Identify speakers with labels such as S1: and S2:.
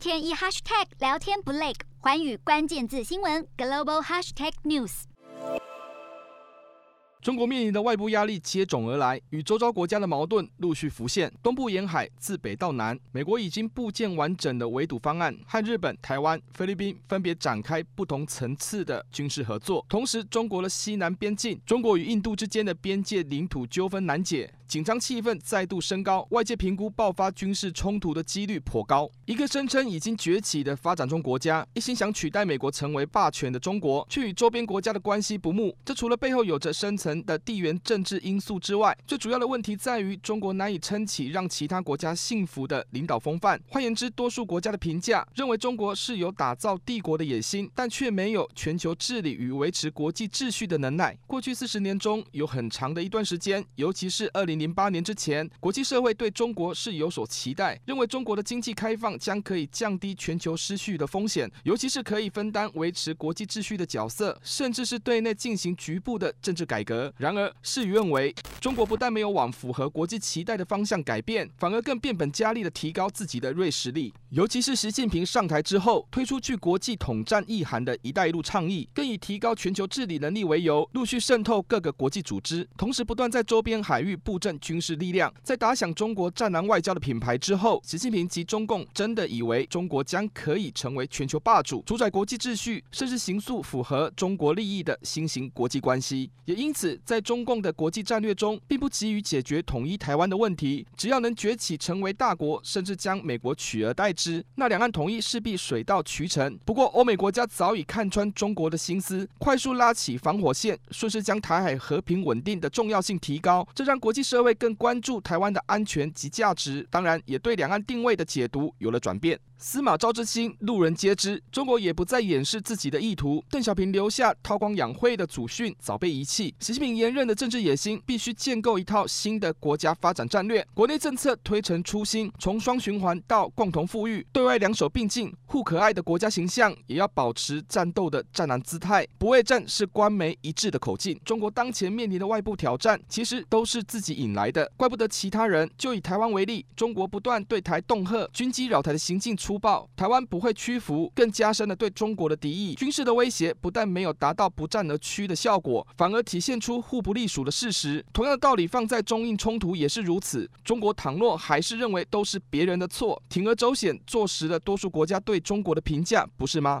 S1: 天一 hashtag 聊天不累，环宇关键字新闻 global hashtag news。
S2: 中国面临的外部压力接踵而来，与周遭国家的矛盾陆续浮现。东部沿海自北到南，美国已经部建完整的围堵方案，和日本、台湾、菲律宾分别展开不同层次的军事合作。同时，中国的西南边境，中国与印度之间的边界领土纠纷难解。紧张气氛再度升高，外界评估爆发军事冲突的几率颇高。一个声称已经崛起的发展中国家，一心想取代美国成为霸权的中国，却与周边国家的关系不睦。这除了背后有着深层的地缘政治因素之外，最主要的问题在于中国难以撑起让其他国家信服的领导风范。换言之，多数国家的评价认为中国是有打造帝国的野心，但却没有全球治理与维持国际秩序的能耐。过去四十年中，有很长的一段时间，尤其是二零。零八年之前，国际社会对中国是有所期待，认为中国的经济开放将可以降低全球失序的风险，尤其是可以分担维持国际秩序的角色，甚至是对内进行局部的政治改革。然而，事与愿违，中国不但没有往符合国际期待的方向改变，反而更变本加厉地提高自己的锐实力。尤其是习近平上台之后，推出具国际统战意涵的一带一路倡议，更以提高全球治理能力为由，陆续渗透各个国际组织，同时不断在周边海域布阵。军事力量在打响中国“战狼外交”的品牌之后，习近平及中共真的以为中国将可以成为全球霸主，主宰国际秩序，甚至形塑符合中国利益的新型国际关系。也因此，在中共的国际战略中，并不急于解决统一台湾的问题，只要能崛起成为大国，甚至将美国取而代之，那两岸统一势必水到渠成。不过，欧美国家早已看穿中国的心思，快速拉起防火线，顺势将台海和平稳定的重要性提高，这让国际社各位更关注台湾的安全及价值，当然也对两岸定位的解读有了转变。司马昭之心，路人皆知。中国也不再掩饰自己的意图。邓小平留下韬光养晦的祖训早被遗弃。习近平严任的政治野心，必须建构一套新的国家发展战略。国内政策推陈出新，从双循环到共同富裕，对外两手并进，互可爱的国家形象也要保持战斗的战狼姿态。不畏战是官媒一致的口径。中国当前面临的外部挑战，其实都是自己引来的，怪不得其他人。就以台湾为例，中国不断对台恫吓，军机扰台的行径粗暴，台湾不会屈服，更加深了对中国的敌意。军事的威胁不但没有达到不战而屈的效果，反而体现出互不隶属的事实。同样的道理放在中印冲突也是如此。中国倘若还是认为都是别人的错，铤而走险，坐实了多数国家对中国的评价，不是吗？